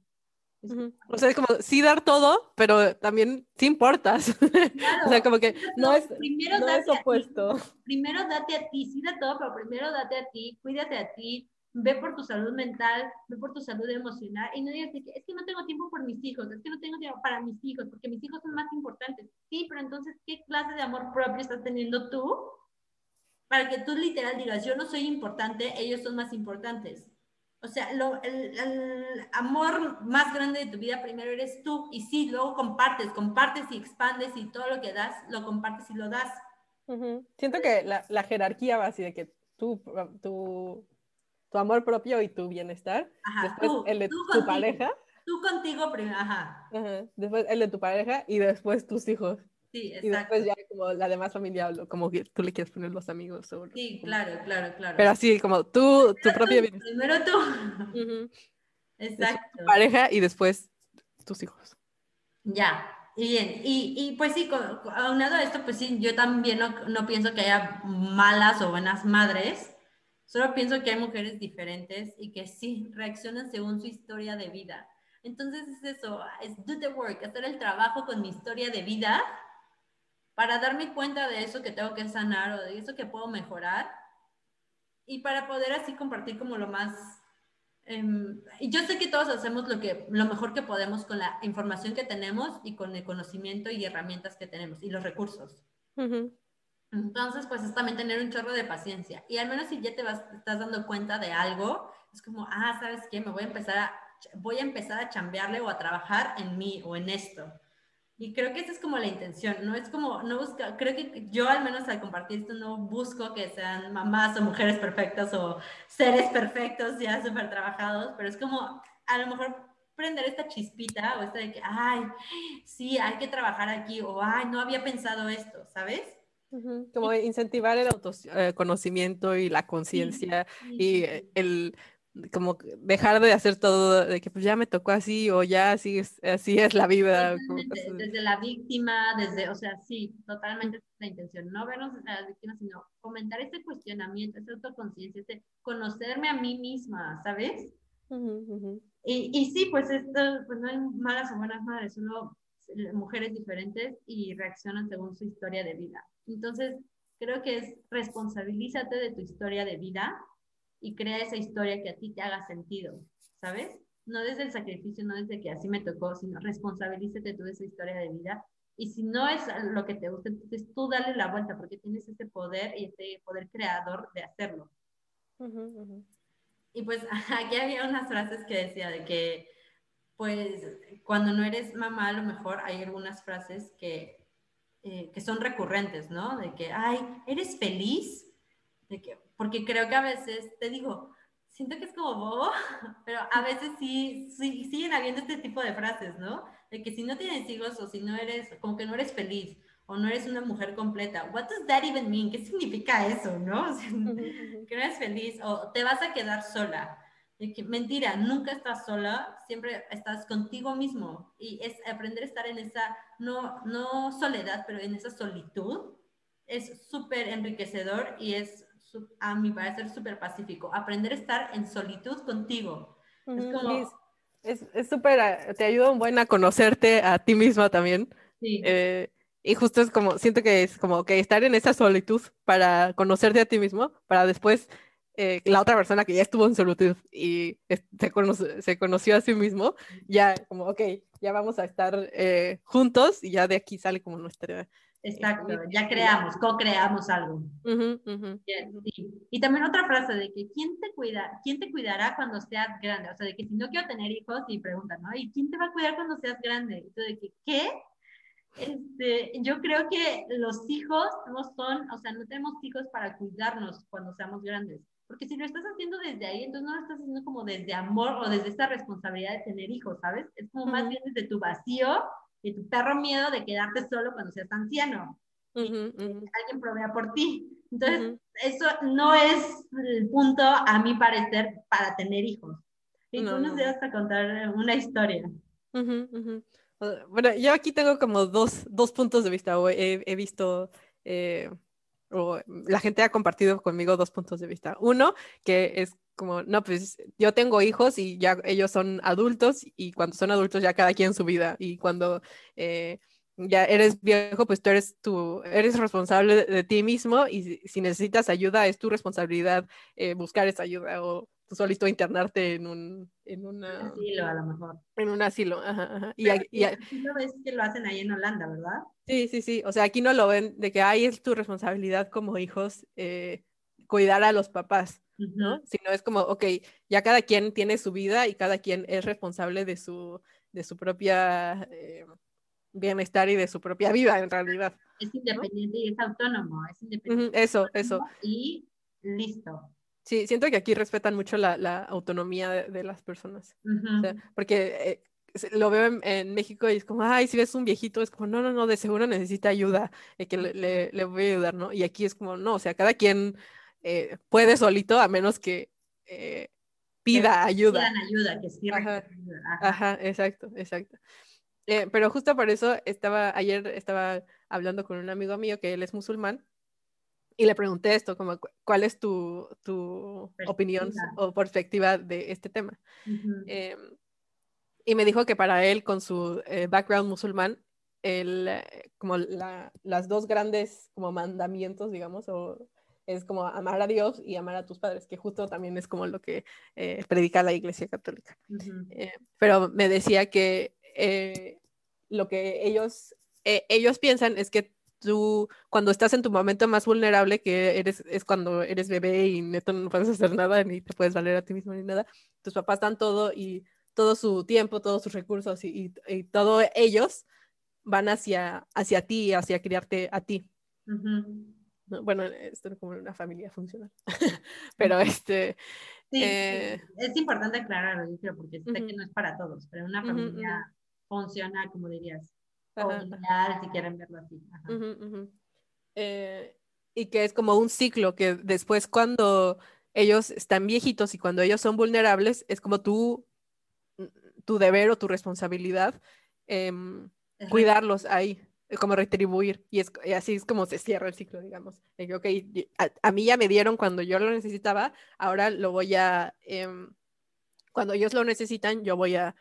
O sea, es como sí dar todo, pero también sí importas. o sea, como que no, es, primero no es opuesto.
Primero date a ti, sí da todo, pero primero date a ti, cuídate a ti, ve por tu salud mental, ve por tu salud emocional y no digas que es que no tengo tiempo por mis hijos, es que no tengo tiempo para mis hijos, porque mis hijos son más importantes. Sí, pero entonces, ¿qué clase de amor propio estás teniendo tú para que tú literal digas, yo no soy importante, ellos son más importantes? O sea, lo, el, el, amor más grande de tu vida primero eres tú y sí, luego compartes, compartes y expandes y todo lo que das, lo compartes y lo das.
Siento que la, la jerarquía va así de que tú, tú tu amor propio y tu bienestar. después el de tu pareja.
Tú contigo primero, ajá.
Después el de tu pareja y después tus hijos.
Sí, exacto.
Y después ya como la demás familia, como que tú le quieres poner los amigos.
sí, claro, claro, claro.
Pero así como tú, tu propio
bienestar. Primero tú. Exacto.
tu pareja y después tus hijos.
Ya, y bien, y, y, pues sí, aunado a esto, pues sí, yo también no, no, pienso que haya malas o buenas madres, Solo pienso que hay mujeres diferentes y que sí reaccionan según su historia de vida. Entonces es eso, es do the work, hacer el trabajo con mi historia de vida para darme cuenta de eso que tengo que sanar o de eso que puedo mejorar y para poder así compartir como lo más... Em, y yo sé que todos hacemos lo, que, lo mejor que podemos con la información que tenemos y con el conocimiento y herramientas que tenemos y los recursos. Entonces, pues es también tener un chorro de paciencia. Y al menos si ya te vas, estás dando cuenta de algo, es como, ah, ¿sabes qué? Me voy a empezar a, voy a empezar a chambearle o a trabajar en mí o en esto. Y creo que esa es como la intención, no es como, no busca, creo que yo al menos al compartir esto no busco que sean mamás o mujeres perfectas o seres perfectos ya súper trabajados, pero es como a lo mejor prender esta chispita o esta de que, ay, sí, hay que trabajar aquí o, ay, no había pensado esto, ¿sabes?
Como incentivar el autoconocimiento y la conciencia y el como dejar de hacer todo de que pues ya me tocó así o ya así es, así es la vida.
Desde, la víctima, desde, o sea, sí, totalmente es la intención, no vernos desde la víctima, sino fomentar este cuestionamiento, esta autoconciencia, este conocerme a mí misma, ¿sabes? Y, y, sí, pues esto, pues no hay malas o buenas madres, solo mujeres diferentes y reaccionan según su historia de vida. Entonces, creo que es responsabilízate de tu historia de vida y crea esa historia que a ti te haga sentido, ¿sabes? No desde el sacrificio, no desde que así me tocó, sino responsabilízate tú de esa historia de vida. Y si no es lo que te gusta, entonces tú dale la vuelta porque tienes ese poder y ese poder creador de hacerlo. Y pues aquí había unas frases que decía de que, pues, cuando no eres mamá, a lo mejor hay algunas frases que eh, que son recurrentes, ¿no? De que, ay, ¿eres feliz? De que, porque creo que a veces, te digo, siento que es como bobo, pero a veces sí, sí, siguen habiendo este tipo de frases, ¿no? De que si no tienes hijos o si no eres, como que no eres feliz o no eres una mujer completa, what does that even mean? ¿Qué significa eso, no? O sea, que no eres feliz o te vas a quedar sola mentira, nunca estás sola, siempre estás contigo mismo y es aprender a estar en esa, no, no soledad, pero en esa solitud, es súper enriquecedor y es, a mi parecer, súper pacífico. Aprender a estar en solitud contigo.
Es súper, eh, te ayuda un buen a conocerte a ti misma también. Sí. Eh, y justo es como, siento que es como que estar en esa solitud para conocerte a ti mismo, para después eh, la otra persona que ya estuvo en solitud y se, se, conoció a sí mismo, ya como, ok, ya vamos a estar eh, juntos y ya de aquí sale como nuestra...
Exacto, ya creamos, co-creamos algo. Y también otra frase de que ¿quién te, cuida, ¿quién te cuidará cuando seas grande? O sea, de que si no quiero tener hijos y preguntan, ¿no? ¿Y quién te va a cuidar cuando seas grande? Entonces, de que, ¿qué? Este, yo creo que los hijos no son, o sea, no tenemos hijos para cuidarnos cuando seamos grandes porque si lo estás haciendo desde ahí, entonces no lo estás haciendo como desde amor o desde esta responsabilidad de tener hijos, ¿sabes? Es como más bien desde tu vacío y tu perro miedo de quedarte solo cuando seas anciano. alguien provea por ti. Entonces, eso no es el punto, a mi parecer, para tener hijos. Y tú nos debes contar una historia.
Bueno, yo aquí tengo como dos, dos puntos de vista. He, he visto eh, o la gente ha compartido conmigo dos puntos de vista. Uno, que es como, no, pues yo tengo hijos y ya ellos son adultos y cuando son adultos ya cada quien su vida y cuando eh, ya eres viejo, pues tú eres, tu, eres responsable de, ti mismo y si, necesitas ayuda es tu responsabilidad eh, buscar esa ayuda o tú solito internarte en un, en una,
asilo a lo mejor.
En un asilo, ajá, ajá. Y,
y, lo ves que lo hacen ahí en Holanda, ¿verdad?
Sí, sí, sí. O sea, aquí no lo ven de que ahí es tu responsabilidad como hijos eh, cuidar a los papás, ¿no? Sino es como, ok, ya cada quien tiene su vida y cada quien es responsable de su, de su propia eh, bienestar y de su propia vida en realidad.
Es independiente y es autónomo, es independiente.
eso, eso.
Y listo.
Sí, siento que aquí respetan mucho la, la autonomía de, las personas. porque eh, lo veo en, México y es como, ay, si ves un viejito, es como, no, no, no, de seguro necesita ayuda, eh, que le, le, voy a ayudar, ¿no? Y aquí es como, no, o sea, cada quien eh, puede solito a menos que pida ayuda.
Pidan ayuda, que
Ajá. Ajá. exacto, exacto. pero justo por eso estaba, ayer estaba hablando con un amigo mío que él es musulmán y le pregunté esto, como, ¿cuál es tu, tu opinión o perspectiva de este tema? Em, y me dijo que para él, con su eh, background musulmán, el, eh, como la, las dos grandes como mandamientos, digamos, o es como amar a Dios y amar a tus padres, que justo también es como lo que eh, predica la Iglesia Católica. pero me decía que lo que ellos, ellos piensan es que tú, cuando estás en tu momento más vulnerable, que eres, es cuando eres bebé y neto no puedes hacer nada, ni te puedes valer a ti mismo ni nada, tus papás dan todo y todo su tiempo, todos sus recursos y, y, todos ellos van hacia, hacia ti, hacia criarte a ti. Bueno, esto es como una familia funcional, pero este...
Eh, es importante aclararlo, porque sé que no es para todos, pero una familia funciona, como dirías, si quieren verlo así.
Eh, y que es como un ciclo que después cuando ellos están viejitos y cuando ellos son vulnerables, es como tú, tu deber o tu responsabilidad em, cuidarlos ahí, eh, como retribuir. Y, es, así es como se cierra el ciclo, digamos. a, mí ya me dieron cuando yo lo necesitaba, ahora lo voy a, em, cuando ellos lo necesitan, yo voy a,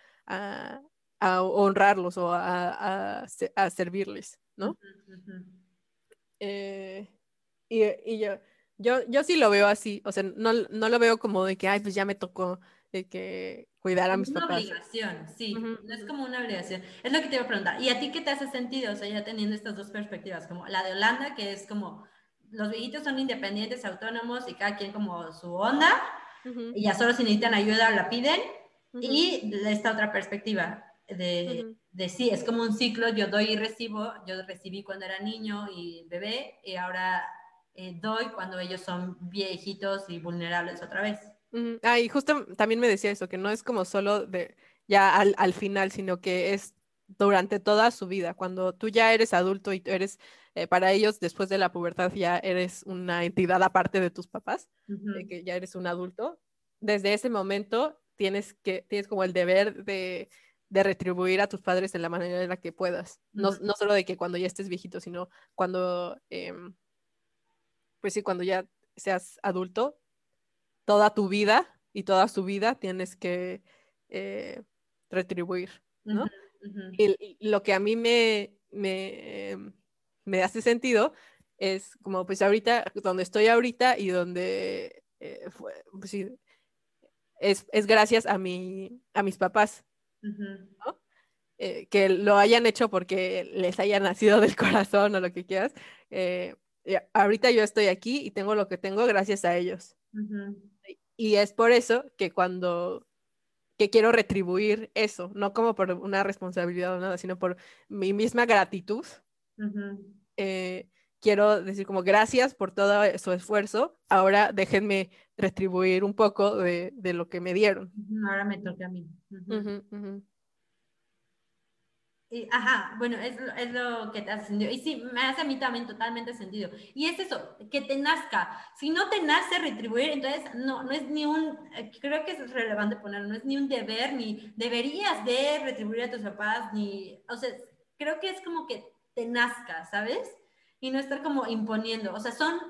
a honrarlos o a, a, servirles, ¿no? Eh, y, y yo, yo, yo, sí lo veo así, o sea, no, no, lo veo como de que, ay, pues ya me tocó de que cuidar a mis papás.
Es una obligación, sí, no es como una obligación. Es lo que te iba a preguntar. ¿Y a ti qué te hace sentido? O sea, ya teniendo estas dos perspectivas, como la de Holanda, que es como los viejitos son independientes, autónomos y cada quien como su onda, y ya solo si necesitan ayuda la piden, y esta otra perspectiva, de, de, sí, es como un ciclo, yo doy y recibo, yo recibí cuando era niño y bebé, y ahora eh, doy cuando ellos son viejitos y vulnerables otra vez.
Ah, y justo también me decía eso, que no es como solo de ya al, al final, sino que es durante toda su vida. Cuando tú ya eres adulto y tú eres, eh, para ellos, después de la pubertad, ya eres una entidad aparte de tus papás, de que ya eres un adulto, desde ese momento tienes que, tienes como el deber de de retribuir a tus padres de la manera en la que puedas. No, no solo de que cuando ya estés viejito, sino cuando, em, pues sí, cuando ya seas adulto, toda tu vida y toda su vida tienes que eh, retribuir, ¿no? Y, lo que a mí me, me, me, hace sentido es como, pues ahorita, donde estoy ahorita y donde, eh, pues sí, es, es, gracias a, mi, a mis papás, eh, que lo hayan hecho porque les haya nacido del corazón o lo que quieras. Ahorita yo estoy aquí y tengo lo que tengo gracias a ellos. Y es por eso que cuando que quiero retribuir eso, no como por una responsabilidad o nada, sino por mi misma gratitud. Eh, quiero decir como gracias por todo su esfuerzo, ahora déjenme retribuir un poco de, de lo que me dieron.
Ahora me toca a mí. Ajá, bueno, es, es, lo que te hace sentido. Y sí, me hace a mí también totalmente sentido. Y es eso, que te nazca. Si no te nace retribuir, entonces no, no es ni un, eh, creo que es relevante ponerlo, no es ni un deber, ni deberías de retribuir a tus papás, ni, o sea, creo que es como que te nazca, ¿sabes? y no estar como imponiendo. O sea, son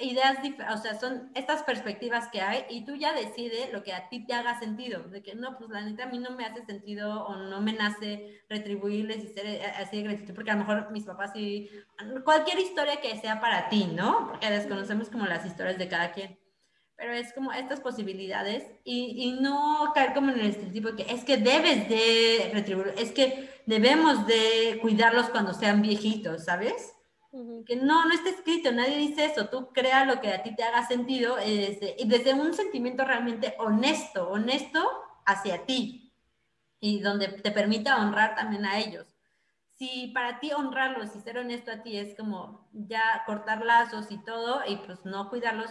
ideas, o sea, son estas perspectivas que hay y tú ya decides lo que a ti te haga sentido, de que no, pues la neta a mí no me hace sentido o no me nace retribuirles y ser eh, así de gratitud, porque a lo mejor mis papás y cualquier historia que sea para ti, ¿no? Porque desconocemos como las historias de cada quien. Pero es como estas posibilidades y, y no caer como en el estereotipo de que es que debes de retribuir, es que debemos de cuidarlos cuando sean viejitos, ¿sabes? Que no, no está escrito, nadie dice eso, tú crea lo que a ti te haga sentido desde, desde un sentimiento realmente honesto, honesto hacia ti y donde te permita honrar también a ellos. Si para ti honrarlos y ser honesto a ti es como ya cortar lazos y todo y pues no cuidarlos,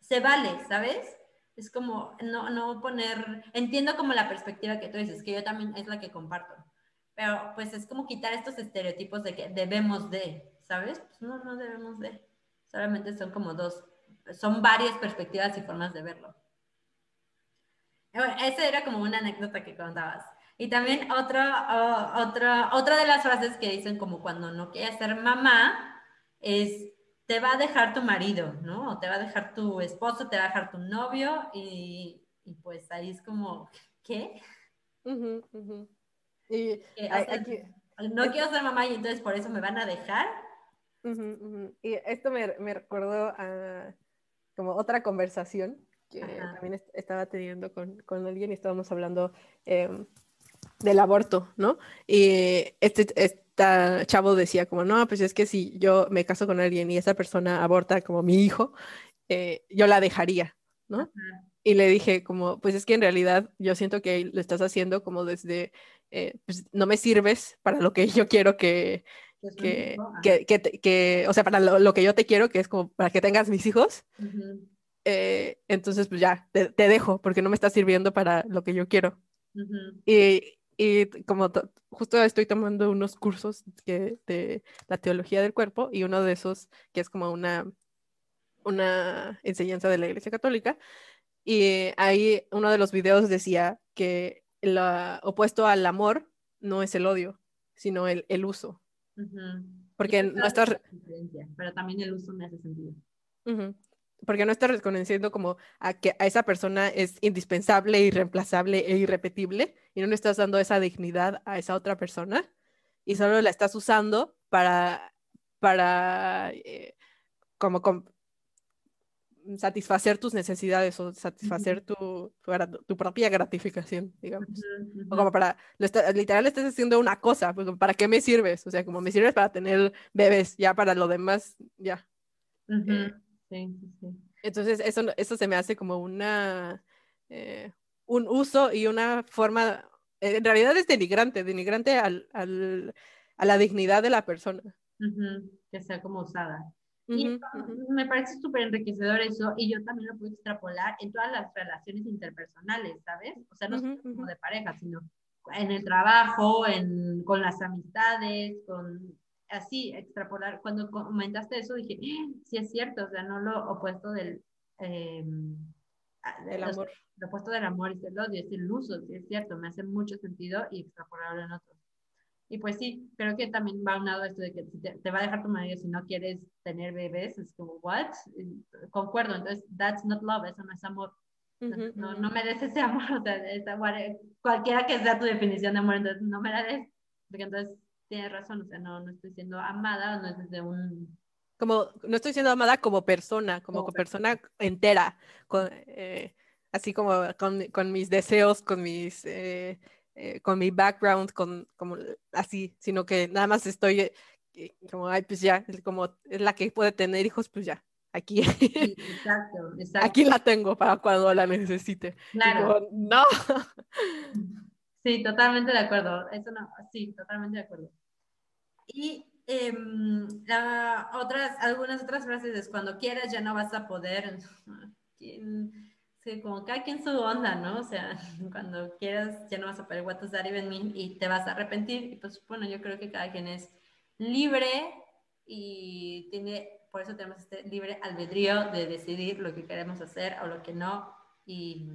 se vale, ¿sabes? Es como no, no poner, entiendo como la perspectiva que tú dices, que yo también es la que comparto, pero pues es como quitar estos estereotipos de que debemos de, ¿sabes? Pues no, no debemos de. Solamente son como dos, son varias perspectivas y formas de verlo. Bueno, esa era como una anécdota que contabas. Y también otra, otra, otra de las frases que dicen como cuando no quieres ser mamá es te va a dejar tu marido, ¿no? O te va a dejar tu esposo, te va a dejar tu novio y, y pues ahí es como, ¿qué? Y, no quiero ser mamá y entonces por eso me van a dejar.
Y esto me, me recordó a como otra conversación que también estaba teniendo con, con, alguien y estábamos hablando em, del aborto, ¿no? Y este, esta chavo decía como, no, pues es que si yo me caso con alguien y esa persona aborta como mi hijo, eh, yo la dejaría, ¿no? Y le dije como, pues es que en realidad yo siento que lo estás haciendo como desde, eh, pues no me sirves para lo que yo quiero que, que, que, que, o sea, para lo, que yo te quiero, que es como para que tengas mis hijos, eh, entonces pues ya, te, te, dejo, porque no me está sirviendo para lo que yo quiero. y, y, como justo estoy tomando unos cursos que, de la teología del cuerpo y uno de esos que es como una, una enseñanza de la Iglesia Católica, y ahí uno de los videos decía que lo opuesto al amor no es el odio, sino el, el uso. Porque no estás...
Pero también el uso me hace sentido.
Porque no estás reconociendo como a que a esa persona es indispensable, irreemplazable e irrepetible y no le estás dando esa dignidad a esa otra persona y solo la estás usando para, para eh, como, satisfacer tus necesidades o satisfacer tu, tu, propia gratificación, digamos. O como para, literal estás haciendo una cosa, pues, ¿para qué me sirves? O sea, como me sirves para tener bebés, ya para lo demás, ya.
Eh, sí, sí,
Entonces, eso, eso se me hace como una, eh, un uso y una forma, en realidad es denigrante, denigrante al, al, a la dignidad de la persona.
Que sea como usada. Y me parece súper enriquecedor eso, y yo también lo puedo extrapolar en todas las relaciones interpersonales, ¿sabes? O sea, no solo como de pareja, sino en el trabajo, en, con las amistades, con así, extrapolar. Cuando comentaste eso, dije, ¡Ah! sí es cierto, o sea, no lo opuesto del... Eh,
amor.
Lo opuesto del amor es el odio, es el uso, sí es cierto, me hace mucho sentido y extrapolarlo en otros. Y pues sí, creo que también va a un lado esto de que te, va a dejar tu marido si no quieres tener bebés, es como, ¿what? Concuerdo, entonces, that's not love, eso no es amor. no, no, mereces ese amor, o sea, cualquiera que sea tu definición de amor, entonces no mereces, porque entonces tienes razón, o sea, no, no estoy siendo amada, no es desde un...
Como, no estoy siendo amada como persona, como, persona entera, con, eh, así como con, con, mis deseos, con mis... Eh, eh, con mi background, con como así, sino que nada más estoy eh, como, ay, pues ya, como es la que puede tener hijos, pues ya, aquí.
exacto, exacto.
Aquí la tengo para cuando la necesite.
Claro.
no.
Sí, totalmente de acuerdo. Eso no, sí, totalmente de acuerdo. Y em, otras, algunas otras frases es cuando quieras ya no vas a poder. Sí, como cada quien su onda, ¿no? O sea, cuando quieras ya no vas a poder what does that even mean y te vas a arrepentir. Y pues bueno, yo creo que cada quien es libre y tiene, por eso tenemos este libre albedrío de decidir lo que queremos hacer o lo que no. Y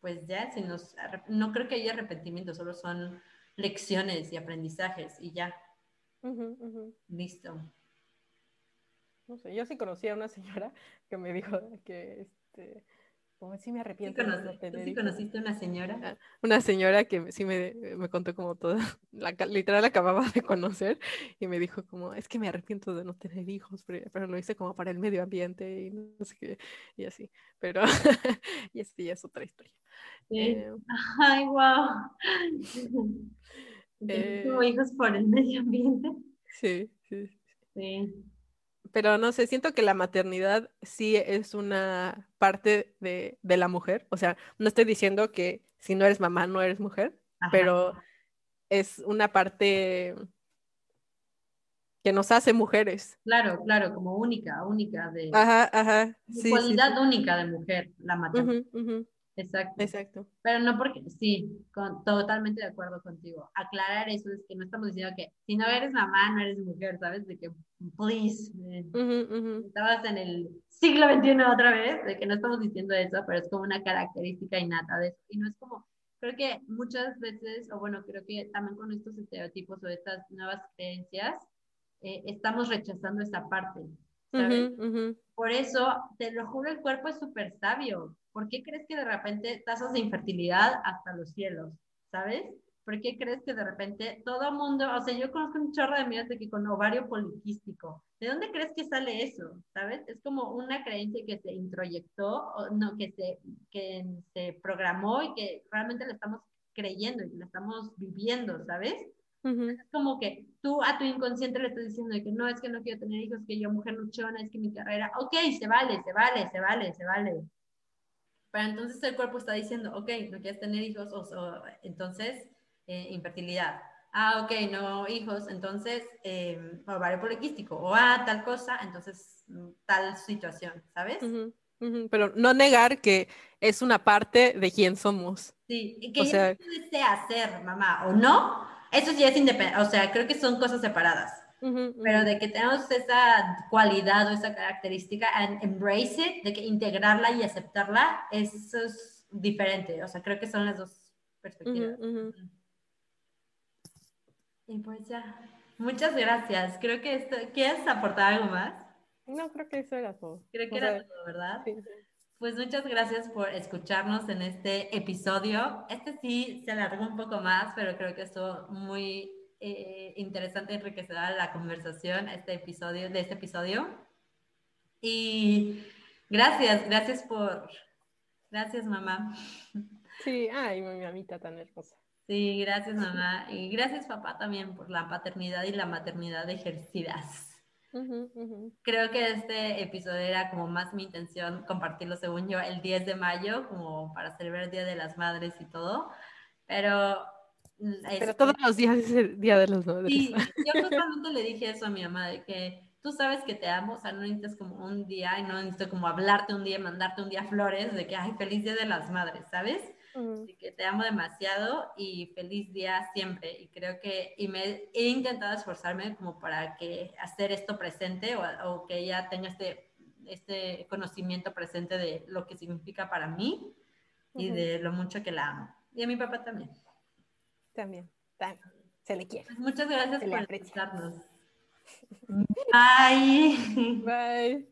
pues ya, si nos, no creo que haya arrepentimiento, solo son lecciones y aprendizajes y ya. Listo.
no sé, yo sí conocí a una señora que me dijo que, este, como sí me arrepiento
de no tener ¿Tú sí conociste a una señora? Ah,
una señora que sí me, me contó como toda, la, literal acababa de conocer y me dijo como, es que me arrepiento de no tener hijos, pero, lo hice como para el medio ambiente y no sé qué, y así, pero, y ya es otra historia.
Sí. Eh, Ay, wow. Eh, hijos por el medio ambiente?
Sí, sí. Sí pero no sé, siento que la maternidad sí es una parte de, la mujer. O sea, no estoy diciendo que si no eres mamá no eres mujer, pero es una parte que nos hace mujeres.
Claro, claro, como única, única de...
Ajá, ajá.
cualidad única de mujer, la maternidad. Exacto.
Exacto.
Pero no porque, sí, con, totalmente de acuerdo contigo. Aclarar eso es que no estamos diciendo que si no eres mamá, no eres mujer, ¿sabes? De que, please, eh, estabas en el siglo XXI otra vez, de que no estamos diciendo eso, pero es como una característica innata de eso. Y no es como, creo que muchas veces, o bueno, creo que también con estos estereotipos o estas nuevas creencias, eh, estamos rechazando esa parte, ¿sabes? Por eso, te lo juro, el cuerpo es súper sabio ¿Por qué crees que de repente tasas de infertilidad hasta los cielos? ¿Sabes? ¿Por qué crees que de repente todo mundo, o sea, yo conozco un chorro de amigas de que con ovario poliquístico, ¿de dónde crees que sale eso? ¿Sabes? Es como una creencia que se introyectó, o no, que se, que se programó y que realmente la estamos creyendo y la estamos viviendo, ¿sabes? Es como que tú a tu inconsciente le estás diciendo que no, es que no quiero tener hijos, que yo mujer luchona, es que mi carrera, ok, se vale, se vale, se vale, se vale, pero entonces el cuerpo está diciendo, ok, no quieres tener hijos, o, entonces eh, infertilidad. Ah, ok, no hijos, entonces eh, ovario poliquístico, o ah, tal cosa, entonces tal situación, ¿sabes?
Pero no negar que es una parte de quién somos.
Sí, y que o sea... desea ser mamá o no, eso sí es independiente, o sea, creo que son cosas separadas. Pero de que tenemos esa cualidad o esa característica, and embrace it, de que integrarla y aceptarla, eso es diferente. O sea, creo que son las dos perspectivas. Y pues ya, muchas gracias. Creo que esto, ¿quieres aportar algo más?
No, creo que eso era todo.
Creo que era todo, ¿verdad? Pues muchas gracias por escucharnos en este episodio. Este sí se alargó un poco más, pero creo que estuvo muy eh, interesante enriquecedora la conversación este episodio, de este episodio. Y gracias, gracias por... Gracias, mamá.
Sí, ay, mi mamita tan hermosa.
Sí, gracias, mamá. Y gracias, papá, también por la paternidad y la maternidad ejercidas. Creo que este episodio era como más mi intención compartirlo, según yo, el 10 de mayo, como para celebrar el Día de las Madres y todo. Pero
Pero este todos los días es el día de los madres.
Sí, yo justamente le dije eso a mi mamá, de que tú sabes que te amo, o sea, no necesitas como un día y no necesito como hablarte un día, mandarte un día flores, de que, ay, feliz día de las madres, ¿sabes? De que te amo demasiado y feliz día siempre. Y creo que, y me he intentado esforzarme como para que hacer esto presente o, o que ella tenga este, este conocimiento presente de lo que significa para mí y de lo mucho que la amo. Y a mi papá
también. Se le quiere.
Pues muchas gracias por escucharnos. Bye.
Bye.